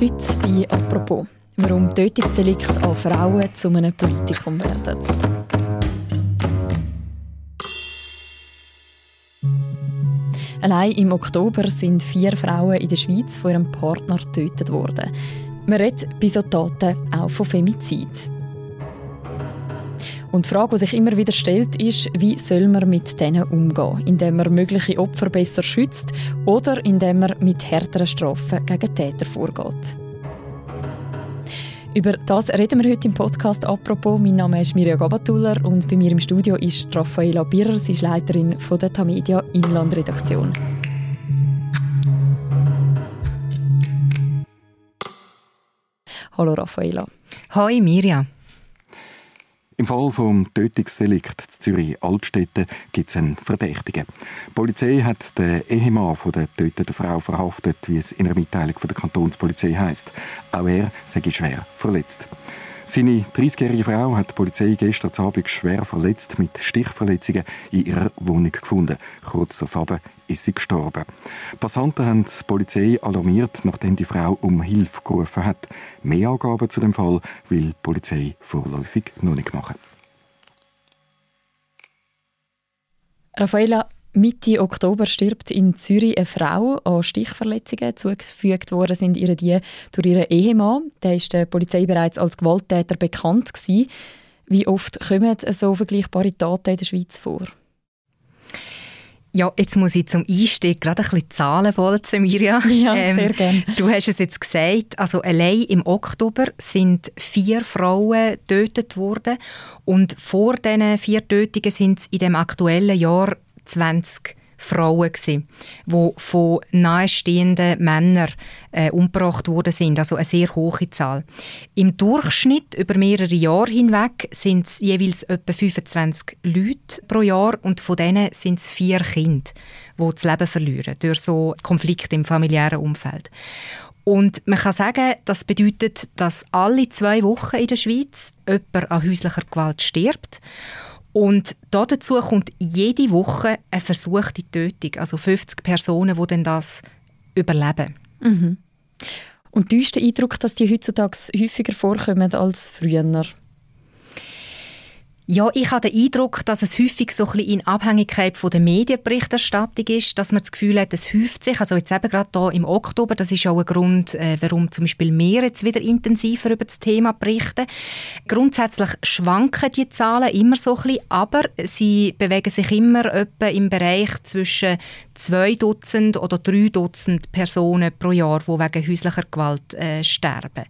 Heute bei «Apropos», warum Tötungsdelikte an Frauen zu einem Politikum werden. Allein im Oktober sind vier Frauen in der Schweiz von ihrem Partner getötet worden. Man redet bei solchen Taten auch von Femizid. Und die Frage, die sich immer wieder stellt, ist, wie soll man mit denen umgehen? Indem man mögliche Opfer besser schützt oder indem man mit härteren Strafen gegen Täter vorgeht? Über das reden wir heute im Podcast «Apropos». Mein Name ist Mirja Gabatuller und bei mir im Studio ist Raffaela Birrer. Sie ist Leiterin von der Tamedia Inlandredaktion. Hallo Raffaela. Hallo Mirja. Im Fall vom Tötungsdelikt in Zürich-Altstädte gibt es einen Verdächtigen. Die Polizei hat den Ehemann von der getöteten Frau verhaftet, wie es in einer Mitteilung von der Kantonspolizei heißt. Auch er sei schwer verletzt. Seine 30-jährige Frau hat die Polizei gestern Abend schwer verletzt mit Stichverletzungen in ihrer Wohnung gefunden. Kurz darauf ist sie gestorben. Passanten haben die Polizei alarmiert, nachdem die Frau um Hilfe gerufen hat. Mehr Angaben zu dem Fall will die Polizei vorläufig noch nicht machen. Raffaella, Mitte Oktober stirbt in Zürich eine Frau an Stichverletzungen. Zugefügt worden sind ihr die durch ihren Ehemann. Der ist der Polizei bereits als Gewalttäter bekannt gewesen. Wie oft kommen so vergleichbare Taten in der Schweiz vor? Ja, jetzt muss ich zum Einstieg gerade ein bisschen Zahlen bolzen, Mirja. Ja, ähm, sehr gerne. Du hast es jetzt gesagt, also allein im Oktober sind vier Frauen getötet worden und vor diesen vier Tötungen sind es in dem aktuellen Jahr 20 Frauen gewesen, die von nahestehenden Männern äh, umgebracht worden sind, also eine sehr hohe Zahl. Im Durchschnitt über mehrere Jahre hinweg sind es jeweils etwa 25 Leute pro Jahr und von denen sind es vier Kinder, die das Leben verlieren durch so Konflikte im familiären Umfeld. Und man kann sagen, das bedeutet, dass alle zwei Wochen in der Schweiz jemand an häuslicher Gewalt stirbt. Und dazu kommt jede Woche eine versuchte Tötung, also 50 Personen, die dann das überleben. Mhm. Und täuscht der Eindruck, dass die heutzutage häufiger vorkommen als früher? Ja, ich habe den Eindruck, dass es häufig so ein bisschen in Abhängigkeit von der Medienberichterstattung ist, dass man das Gefühl hat, es häuft sich. Also jetzt eben gerade hier im Oktober, das ist auch ein Grund, äh, warum zum Beispiel wir jetzt wieder intensiver über das Thema berichten. Grundsätzlich schwanken die Zahlen immer so ein bisschen, aber sie bewegen sich immer etwa im Bereich zwischen zwei Dutzend oder drei Dutzend Personen pro Jahr, die wegen häuslicher Gewalt äh, sterben.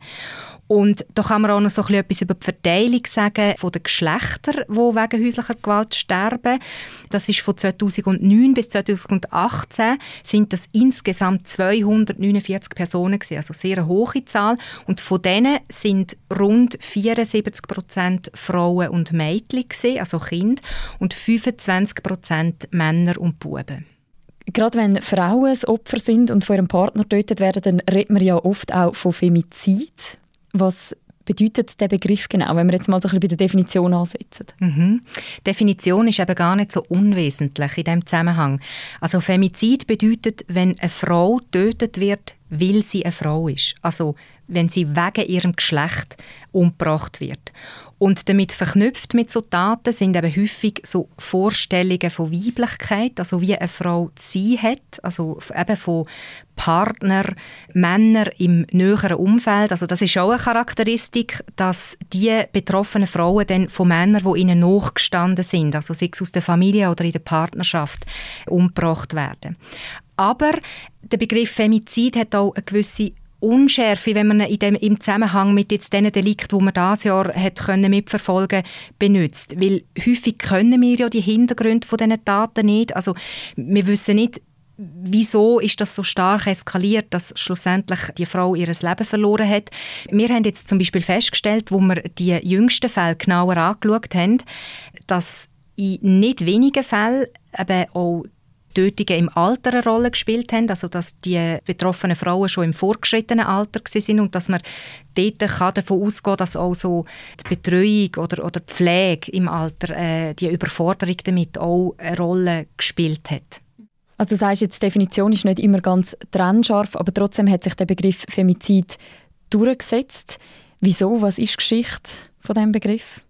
Und da kann man auch noch so ein etwas über die Verteilung sagen von den Geschlechtern, die wegen häuslicher Gewalt sterben. Das ist von 2009 bis 2018 sind das insgesamt 249 Personen gewesen, also sehr eine hohe Zahl. Und von denen sind rund 74 Prozent Frauen und Mädchen gewesen, also Kinder, und 25 Prozent Männer und Buben. Gerade wenn Frauen das Opfer sind und von ihrem Partner getötet werden, dann redet man ja oft auch von Femizid. Was bedeutet der Begriff genau, wenn wir jetzt mal so ein bisschen bei der Definition ansetzen? Mhm. Definition ist eben gar nicht so unwesentlich in diesem Zusammenhang. Also Femizid bedeutet, wenn eine Frau getötet wird, weil sie eine Frau ist. Also wenn sie wegen ihrem Geschlecht umgebracht wird. Und damit verknüpft mit so Taten sind eben häufig so Vorstellungen von Weiblichkeit, also wie eine Frau sie hat, also eben von Partner, Männer im näheren Umfeld. Also das ist auch eine Charakteristik, dass die betroffenen Frauen dann von Männern, die ihnen nachgestanden sind, also sei es aus der Familie oder in der Partnerschaft, umgebracht werden. Aber der Begriff Femizid hat auch eine gewisse Unschärfe, wenn man in dem, im Zusammenhang mit jetzt den Delikten, die man dieses Jahr hat können mitverfolgen benutzt. Weil häufig können wir ja die Hintergründe von diesen Taten nicht. Also wir wissen nicht, wieso ist das so stark eskaliert, dass schlussendlich die Frau ihr Leben verloren hat. Wir haben jetzt zum Beispiel festgestellt, wo wir die jüngsten Fälle genauer angeschaut haben, dass in nicht wenigen Fällen eben auch Tötungen im Alter eine Rolle gespielt haben, also dass die betroffenen Frauen schon im vorgeschrittenen Alter sind und dass man dort kann davon ausgehen dass auch so die Betreuung oder, oder die Pflege im Alter, äh, die Überforderung damit auch eine Rolle gespielt hat. Also du sagst jetzt, die Definition ist nicht immer ganz trennscharf, aber trotzdem hat sich der Begriff Femizid durchgesetzt. Wieso? Was ist die Geschichte von diesem Begriff?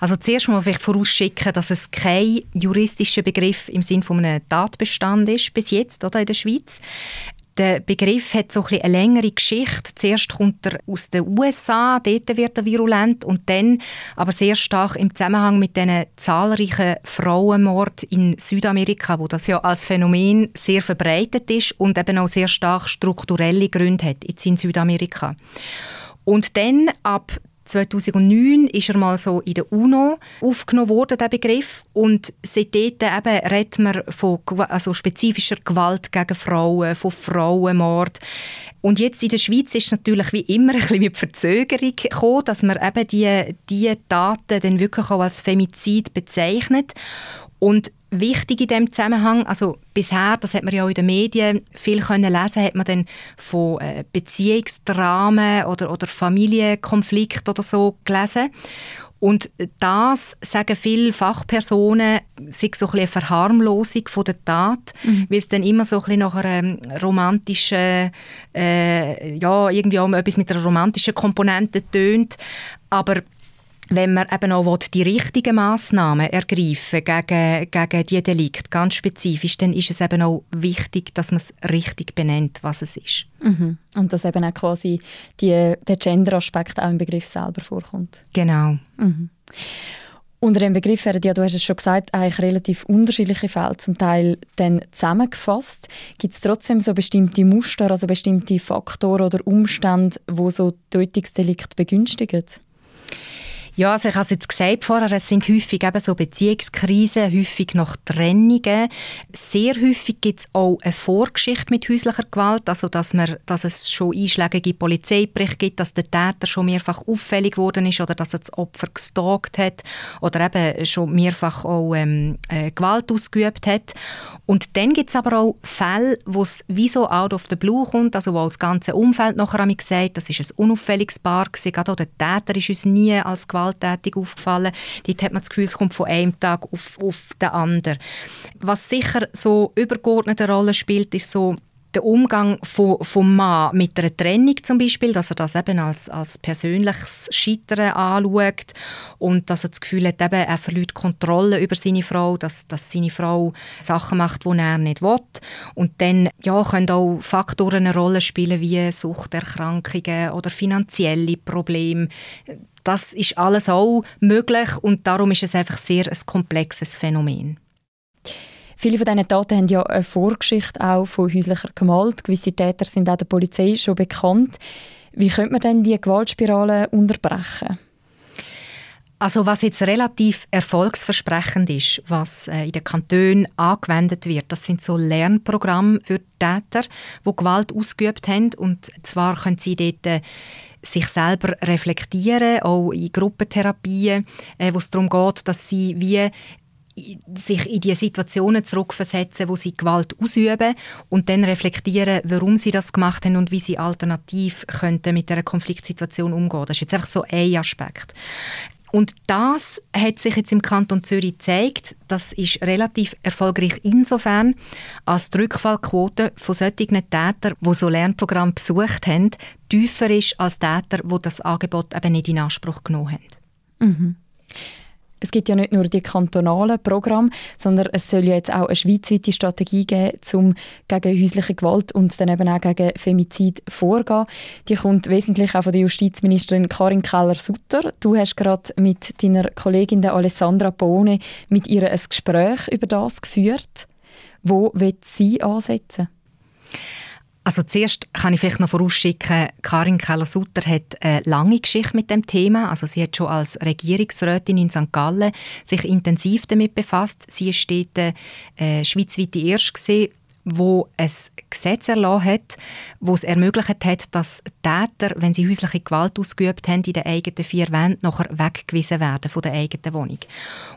Also zuerst muss man vorausschicken, dass es kein juristischer Begriff im Sinne von einem Tatbestand ist bis jetzt oder in der Schweiz. Der Begriff hat so ein eine längere Geschichte. Zuerst kommt er aus den USA, dort wird er virulent und dann aber sehr stark im Zusammenhang mit den zahlreichen Frauenmord in Südamerika, wo das ja als Phänomen sehr verbreitet ist und eben auch sehr stark strukturelle Gründe hat jetzt in Südamerika. Und dann ab 2009 ist er mal so in der UNO aufgenommen worden, der Begriff. Und seitdem eben redet man von also spezifischer Gewalt gegen Frauen, von Frauenmord. Und jetzt in der Schweiz ist es natürlich wie immer ein bisschen mit Verzögerung gekommen, dass man eben diese die Taten dann wirklich auch als Femizid bezeichnet. Und wichtig in dem Zusammenhang, also bisher, das hat man ja auch in den Medien viel können lesen, hat man dann von äh, Beziehungsdramen oder, oder Familienkonflikt oder so gelesen. Und das sagen viele Fachpersonen, sei so ein eine Verharmlosung von der Tat, mhm. weil es dann immer so ein bisschen nach einer romantischen, äh, ja, irgendwie auch etwas mit einer romantischen Komponente tönt. Aber wenn man eben auch die richtigen Massnahmen ergreifen gegen, gegen diese Delikte, ganz spezifisch, dann ist es eben auch wichtig, dass man es richtig benennt, was es ist. Mhm. Und dass eben auch quasi die, der Gender-Aspekt auch im Begriff selber vorkommt. Genau. Mhm. Unter dem Begriff werden ja, du hast es schon gesagt, eigentlich relativ unterschiedliche Fälle zum Teil dann zusammengefasst. Gibt es trotzdem so bestimmte Muster, also bestimmte Faktoren oder Umstände, wo so Tötungsdelikte begünstigen? Ja, also ich habe es jetzt gesagt vorher, es sind häufig eben so Beziehungskrisen, häufig nach Trennungen. Sehr häufig gibt es auch eine Vorgeschichte mit häuslicher Gewalt, also dass, man, dass es schon einschlägige Polizeiberichte gibt, dass der Täter schon mehrfach auffällig geworden ist oder dass er das Opfer gestalkt hat oder eben schon mehrfach auch ähm, äh, Gewalt ausgeübt hat. Und dann gibt es aber auch Fälle, wo es wie so out of the blue kommt, also wo das ganze Umfeld nachher sagt, das ist ein unauffälliges Paar gewesen, auch der Täter ist uns nie als Gewalt gewalttätig aufgefallen. Dort hat man das Gefühl, es kommt von einem Tag auf, auf den anderen. Was sicher so übergeordnete Rolle spielt, ist so der Umgang von, vom Mann mit einer Trennung zum Beispiel, dass er das eben als, als persönliches Scheitern anschaut und dass er das Gefühl hat, eben, er verliert Kontrolle über seine Frau, dass, dass seine Frau Sachen macht, die er nicht will. Und dann ja, können auch Faktoren eine Rolle spielen, wie Suchterkrankungen oder finanzielle Probleme. Das ist alles auch möglich und darum ist es einfach sehr ein komplexes Phänomen. Viele von diesen Taten haben ja eine Vorgeschichte auch von häuslicher Gewalt. Gewisse Täter sind auch der Polizei schon bekannt. Wie könnte man denn die Gewaltspirale unterbrechen? Also was jetzt relativ erfolgsversprechend ist, was äh, in den Kantonen angewendet wird, das sind so Lernprogramme für Täter, die Gewalt ausgeübt haben. Und zwar können sie dort äh, sich selber reflektieren, auch in Gruppentherapien, äh, wo es darum geht, dass sie wie sich in die Situationen zurückversetzen, wo sie Gewalt ausüben und dann reflektieren, warum sie das gemacht haben und wie sie alternativ könnten mit der Konfliktsituation umgehen. Das ist jetzt einfach so ein Aspekt. Und das hat sich jetzt im Kanton Zürich gezeigt. Das ist relativ erfolgreich insofern, als die Rückfallquote von solchen Tätern, die so Lernprogramm besucht haben, tiefer ist als Täter, die das Angebot eben nicht in Anspruch genommen haben. Mhm. Es gibt ja nicht nur die kantonalen Programme, sondern es soll ja jetzt auch eine schweizweite Strategie geben, um gegen häusliche Gewalt und dann eben auch gegen Femizid vorzugehen. Die kommt wesentlich auch von der Justizministerin Karin Keller-Sutter. Du hast gerade mit deiner Kollegin Alessandra Bohne mit ihr ein Gespräch über das geführt. Wo wird sie ansetzen? Also zuerst kann ich vielleicht noch vorausschicken, Karin Keller-Sutter hat eine lange Geschichte mit dem Thema. Also sie hat schon als Regierungsrätin in St. Gallen sich intensiv damit befasst. Sie ist dort äh, schweizweit die erste wo ein Gesetz erlassen hat, wo es ermöglicht hat, dass Täter, wenn sie häusliche Gewalt ausgeübt haben, in den eigenen vier Wänden nachher weggewiesen werden von der eigenen Wohnung.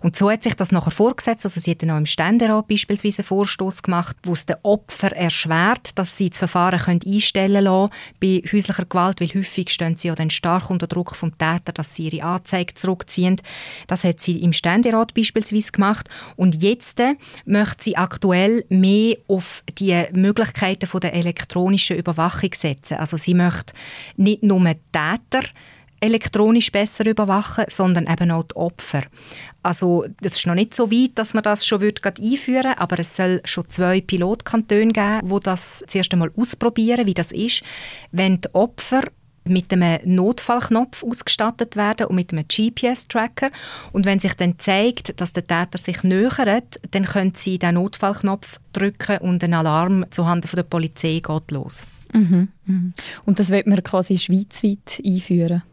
Und so hat sich das nachher vorgesetzt, also sie hat dann auch im Ständerat beispielsweise einen Vorstoß gemacht, wo es den Opfer erschwert, dass sie das Verfahren können einstellen lassen bei häuslicher Gewalt, weil häufig stehen sie ja dann stark unter Druck vom Täter, dass sie ihre Anzeige zurückziehen. Das hat sie im Ständerat beispielsweise gemacht und jetzt äh, möchte sie aktuell mehr auf die Möglichkeiten der elektronischen Überwachung setzen. Also sie möchte nicht nur Täter elektronisch besser überwachen, sondern eben auch die Opfer. Also das ist noch nicht so weit, dass man das schon wird einführen würde, aber es soll schon zwei Pilotkantone geben, wo das zuerst einmal ausprobieren, wie das ist, wenn die Opfer mit einem Notfallknopf ausgestattet werden und mit einem GPS-Tracker. Und wenn sich dann zeigt, dass der Täter sich nähert, dann können sie den Notfallknopf drücken und ein Alarm zuhanden der Polizei geht los. Mhm, mhm. Und das wird man quasi schweizweit einführen?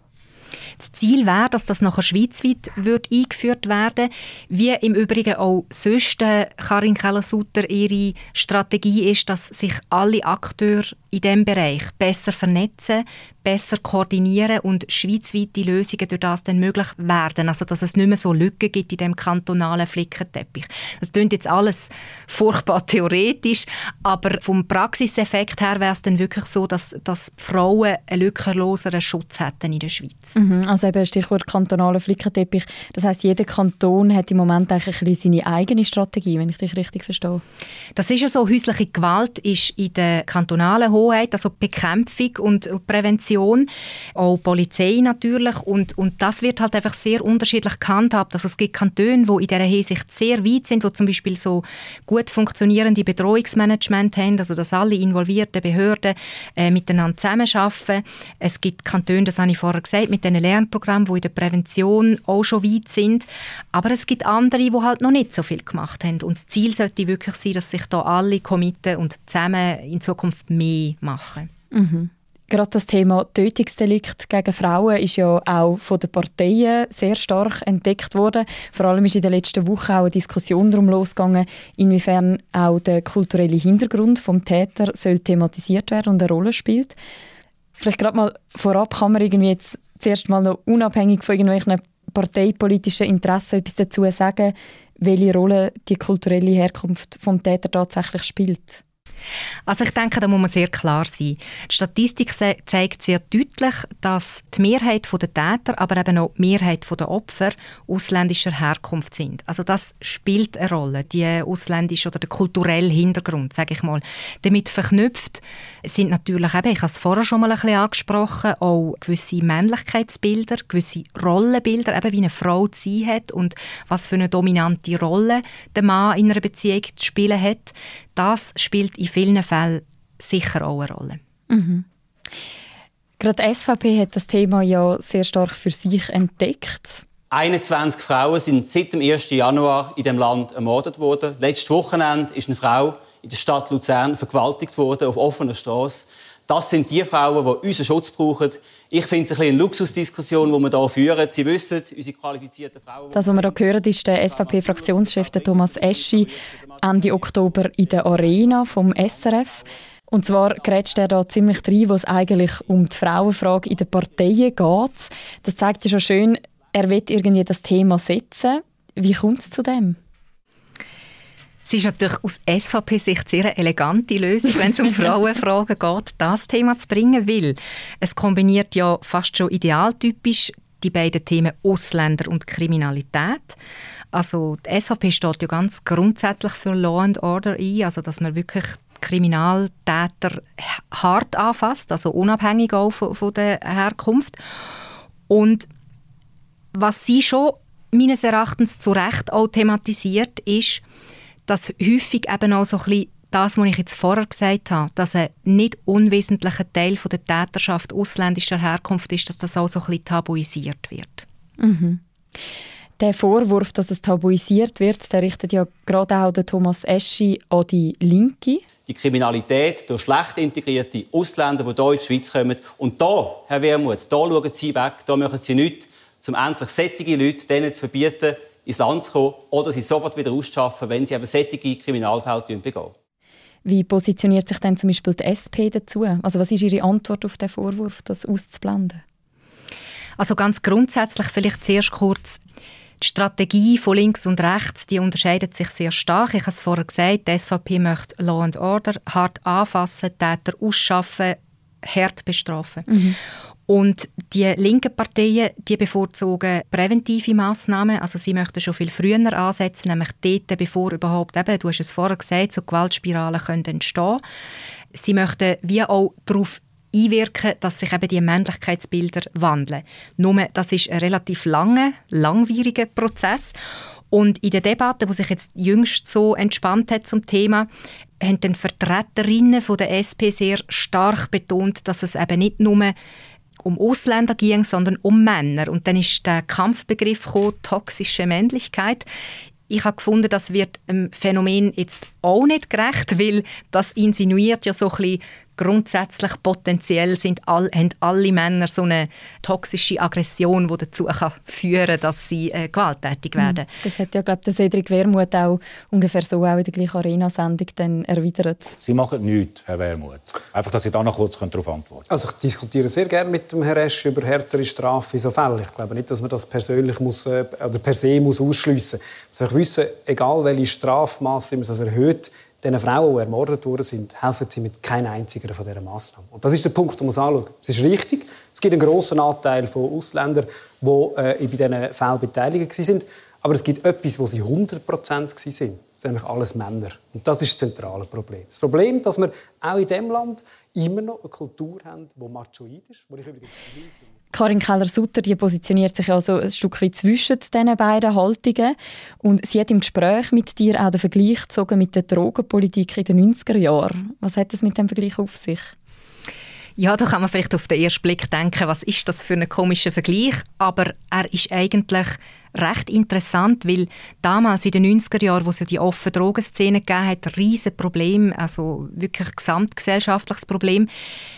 Das Ziel wäre, dass das nachher schweizweit wird eingeführt werden Wie im Übrigen auch sonst äh, Karin Keller-Sutter ihre Strategie ist, dass sich alle Akteure in diesem Bereich besser vernetzen, besser koordinieren und schweizweite Lösungen durch das dann möglich werden. Also dass es nicht mehr so Lücken gibt in dem kantonalen Flickenteppich. Das klingt jetzt alles furchtbar theoretisch, aber vom Praxiseffekt her wäre es dann wirklich so, dass, dass Frauen einen lückenloseren Schutz hätten in der Schweiz. Mhm, also eben Stichwort kantonaler Flickenteppich. Das heißt, jeder Kanton hat im Moment eigentlich ein seine eigene Strategie, wenn ich dich richtig verstehe. Das ist ja so. Häusliche Gewalt ist in der kantonalen Hoheit, also Bekämpfung und Prävention auch Polizei natürlich und, und das wird halt einfach sehr unterschiedlich gehandhabt. Also es gibt Kantone, die in dieser Hinsicht sehr weit sind, wo zum Beispiel so gut funktionierende Bedrohungsmanagement haben, also dass alle involvierten Behörden äh, miteinander zusammenarbeiten. Es gibt Kantone, das habe ich vorher gesagt, mit diesen Lernprogrammen, die in der Prävention auch schon weit sind, aber es gibt andere, die halt noch nicht so viel gemacht haben und das Ziel sollte wirklich sein, dass sich da alle committen und zusammen in Zukunft mehr machen. Mhm. Gerade das Thema Tötungsdelikt gegen Frauen ist ja auch von den Parteien sehr stark entdeckt worden. Vor allem ist in den letzten Wochen auch eine Diskussion darum losgegangen, inwiefern auch der kulturelle Hintergrund vom Täter soll thematisiert werden und eine Rolle spielt. Vielleicht gerade mal vorab kann man irgendwie jetzt zuerst mal noch unabhängig von irgendwelchen parteipolitischen Interessen etwas dazu sagen, welche Rolle die kulturelle Herkunft vom Täter tatsächlich spielt. Also ich denke, da muss man sehr klar sein. Die Statistik zeigt sehr deutlich, dass die Mehrheit der Täter, aber eben auch die Mehrheit der Opfer ausländischer Herkunft sind. Also das spielt eine Rolle, die ausländische oder der kulturelle Hintergrund, sage ich mal. Damit verknüpft sind natürlich eben, ich habe es vorher schon mal ein bisschen angesprochen, auch gewisse Männlichkeitsbilder, gewisse Rollenbilder, eben wie eine Frau zu sein hat und was für eine dominante Rolle der Mann in einer Beziehung zu spielen hat das spielt in vielen Fällen sicher auch eine Rolle. Mhm. Gerade die SVP hat das Thema ja sehr stark für sich entdeckt. 21 Frauen sind seit dem 1. Januar in dem Land ermordet worden. Letztes Wochenende ist eine Frau in der Stadt Luzern vergewaltigt worden auf offener Straße. Das sind die Frauen, die unseren Schutz brauchen. Ich finde es ein eine Luxusdiskussion, die wir hier führen. Sie wissen, unsere qualifizierten Frauen... Das, was wir hier hören, ist der SVP-Fraktionschef Thomas Eschi Ende Oktober in der Arena vom SRF. Und zwar grätscht er da ziemlich rein, wo es eigentlich um die Frauenfrage in den Parteien geht. Das zeigt ja schon schön, er will irgendwie das Thema setzen. Wie kommt es zu dem? Es ist natürlich aus SVP-Sicht sehr eine elegante Lösung, wenn es um Frauenfragen geht, das Thema zu bringen, weil es kombiniert ja fast schon idealtypisch die beiden Themen Ausländer und Kriminalität. Also die SVP steht ja ganz grundsätzlich für Law and Order ein, also dass man wirklich Kriminaltäter hart anfasst, also unabhängig auch von, von der Herkunft. Und was sie schon meines Erachtens zu Recht auch thematisiert, ist, dass häufig eben auch so ein bisschen das, was ich jetzt vorher gesagt habe, dass ein nicht unwesentlicher Teil von der Täterschaft ausländischer Herkunft ist, dass das auch so ein bisschen tabuisiert wird. Mhm. Der Vorwurf, dass es tabuisiert wird, der richtet ja gerade auch der Thomas Eschi an die Linke. Die Kriminalität durch schlecht integrierte Ausländer, die hier in die Schweiz kommen. Und da, Herr Wermuth, da schauen Sie weg, da machen Sie nichts, um endlich sättige Leute denen zu verbieten, ins Land zu kommen oder sie sofort wieder auszuschaffen, wenn sie eben sättige Kriminalfälle begehen. Wie positioniert sich denn zum Beispiel die SP dazu? Also was ist Ihre Antwort auf den Vorwurf, das auszublenden? Also ganz grundsätzlich vielleicht zuerst kurz die Strategie von links und rechts, die unterscheidet sich sehr stark. Ich habe es vorher gesagt, die SVP möchte Law and Order hart anfassen, Täter ausschaffen, hart bestrafen. Mhm. Und die linken Parteien die bevorzugen präventive Massnahmen. Also sie möchten schon viel früher ansetzen, nämlich dort, bevor überhaupt, eben, du hast es vorher gesagt, so Gewaltspiralen können entstehen Sie möchten wie auch darauf einwirken, dass sich eben die Männlichkeitsbilder wandeln. Nur, das ist ein relativ langer, langwieriger Prozess. Und in der Debatte, wo sich jetzt jüngst so entspannt hat zum Thema, haben dann Vertreterinnen von der SP sehr stark betont, dass es eben nicht nur um Ausländer ging, sondern um Männer. Und dann ist der Kampfbegriff gekommen, toxische Männlichkeit. Ich habe gefunden, das wird dem Phänomen jetzt auch nicht gerecht, weil das insinuiert ja so ein bisschen grundsätzlich potenziell sind all, haben alle Männer so eine toxische Aggression, die dazu kann führen kann, dass sie äh, gewalttätig werden. Mhm. Das hat ja, glaube ich, Cedric Wermuth auch ungefähr so auch in der gleichen Arena-Sendung dann erwidert. Sie machen nichts, Herr Wermuth. Einfach, dass Sie da noch kurz darauf antworten Also ich diskutiere sehr gerne mit dem Herrn Esch über härtere Strafe in so Fällen. Ich glaube nicht, dass man das persönlich muss, äh, oder per se muss ausschliessen muss. Ich wissen, egal welche Strafmaße man erhöht, den Frauen, die ermordet worden sind, helfen sie mit keiner einzigen von diesen Massnahmen. Und das ist der Punkt, den man anschauen Es ist richtig, es gibt einen grossen Anteil von Ausländern, die äh, bei diesen Fällen beteiligt waren. Aber es gibt etwas, wo sie 100 Prozent waren. Das sind nämlich alles Männer. Und das ist das zentrale Problem. Das Problem, dass wir auch in diesem Land immer noch eine Kultur haben, die machoid ist, wo ich übrigens Karin Keller-Sutter die positioniert sich also ein Stück weit zwischen diesen beiden Haltungen. Und sie hat im Gespräch mit dir auch den Vergleich gezogen mit der Drogenpolitik in den 90er Jahren. Was hat es mit dem Vergleich auf sich? Ja, da kann man vielleicht auf den ersten Blick denken, was ist das für ein komischer Vergleich? Aber er ist eigentlich recht interessant, weil damals in den 90er Jahren, wo es ja die offene Drogenszene gegeben hat, ein riesiges Problem, also wirklich gesamtgesellschaftliches Problem,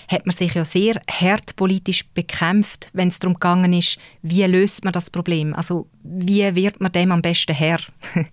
hat man sich ja sehr hart politisch bekämpft, wenn es darum gegangen ist, wie löst man das Problem? Also wie wird man dem am besten Herr?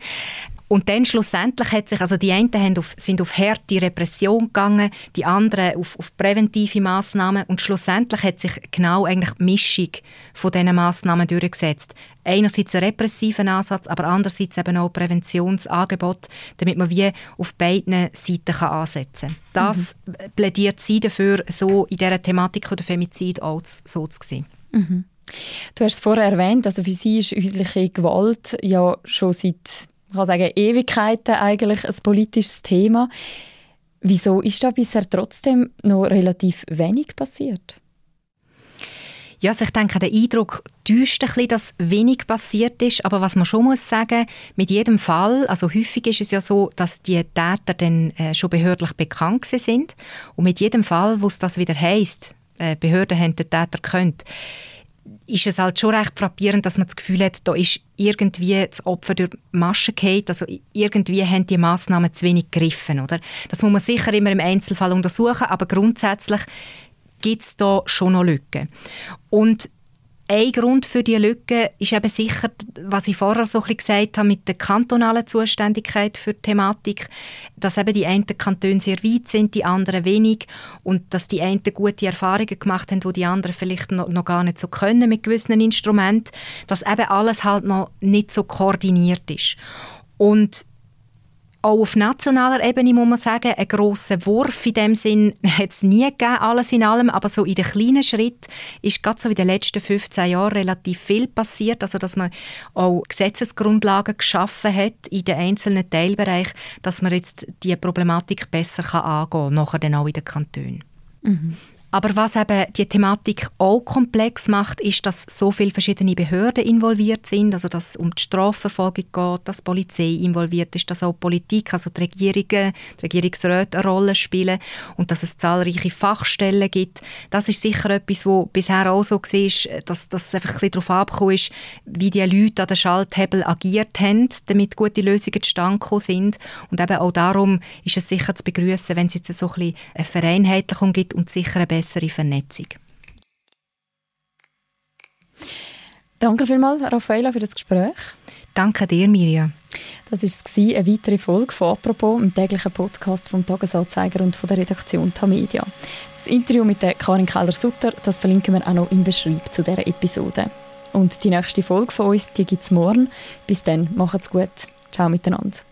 Und dann schlussendlich hat sich, also die einen haben auf, sind auf harte Repression gegangen, die anderen auf, auf präventive Maßnahmen und schlussendlich hat sich genau eigentlich die Mischung von diesen Maßnahmen durchgesetzt. Einerseits ein repressiven Ansatz, aber andererseits eben auch Präventionsangebot, damit man wie auf beiden Seiten kann ansetzen kann. Das mhm. plädiert sie dafür, so in dieser Thematik der Femizid auch so zu sehen. Mhm. Du hast es vorher erwähnt, also für sie ist häusliche Gewalt ja schon seit ich kann sagen, Ewigkeiten eigentlich ein politisches Thema. Wieso ist da bisher trotzdem noch relativ wenig passiert? Ja, also ich denke, der Eindruck täuscht ein bisschen, dass wenig passiert ist. Aber was man schon muss sagen, mit jedem Fall, also häufig ist es ja so, dass die Täter dann äh, schon behördlich bekannt sind. Und mit jedem Fall, wo es das wieder heisst, äh, Behörden haben den Täter gekannt, ist es halt schon recht frappierend, dass man das Gefühl hat, da ist irgendwie das Opfer durch die Masche gefallen, also irgendwie haben die Massnahmen zu wenig gegriffen, oder? Das muss man sicher immer im Einzelfall untersuchen, aber grundsätzlich gibt es da schon noch Lücken. Und ein Grund für diese Lücke ist eben sicher, was ich vorher so ein gesagt habe, mit der kantonalen Zuständigkeit für die Thematik, dass eben die einen Kantone sehr weit sind, die anderen wenig und dass die einen gute Erfahrungen gemacht haben, wo die anderen vielleicht noch, noch gar nicht so können mit gewissen Instrumenten, dass eben alles halt noch nicht so koordiniert ist. Und auch auf nationaler Ebene muss man sagen, einen grossen Wurf in dem Sinn hat es nie gegeben, alles in allem, aber so in den kleinen Schritten ist gerade so in den letzten 15 Jahren relativ viel passiert, also dass man auch Gesetzesgrundlagen geschaffen hat in den einzelnen Teilbereichen, dass man jetzt die Problematik besser kann angehen kann, nachher dann auch in den Kantonen. Mhm. Aber was eben die Thematik auch komplex macht, ist, dass so viele verschiedene Behörden involviert sind, also dass es um die Strafverfolgung geht, dass die Polizei involviert ist, dass auch Politik, also die Regierungen, die Regierungsräte eine Rolle spielen und dass es zahlreiche Fachstellen gibt. Das ist sicher etwas, wo bisher auch so war, dass, dass es einfach ein bisschen darauf abgekommen ist, wie die Leute an den Schalthebel agiert haben, damit gute Lösungen zustande gekommen sind. Und eben auch darum ist es sicher zu begrüßen, wenn es jetzt so ein bisschen eine Vereinheitlichung gibt und sicher eine bessere Vernetzung. Danke vielmals, Raffaella, für das Gespräch. Danke dir, Mirja. Das war eine weitere Folge von «Apropos», im täglichen Podcast vom Tagesanzeiger und von der Redaktion Tamedia. Das Interview mit der Karin Keller-Sutter, das verlinken wir auch noch im Beschreib zu dieser Episode. Und die nächste Folge von uns, die gibt es morgen. Bis dann, macht's gut. Ciao miteinander.